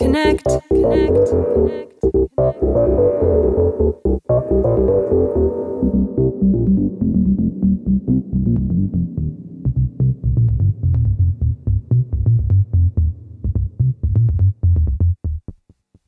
Connect. Connect. Connect.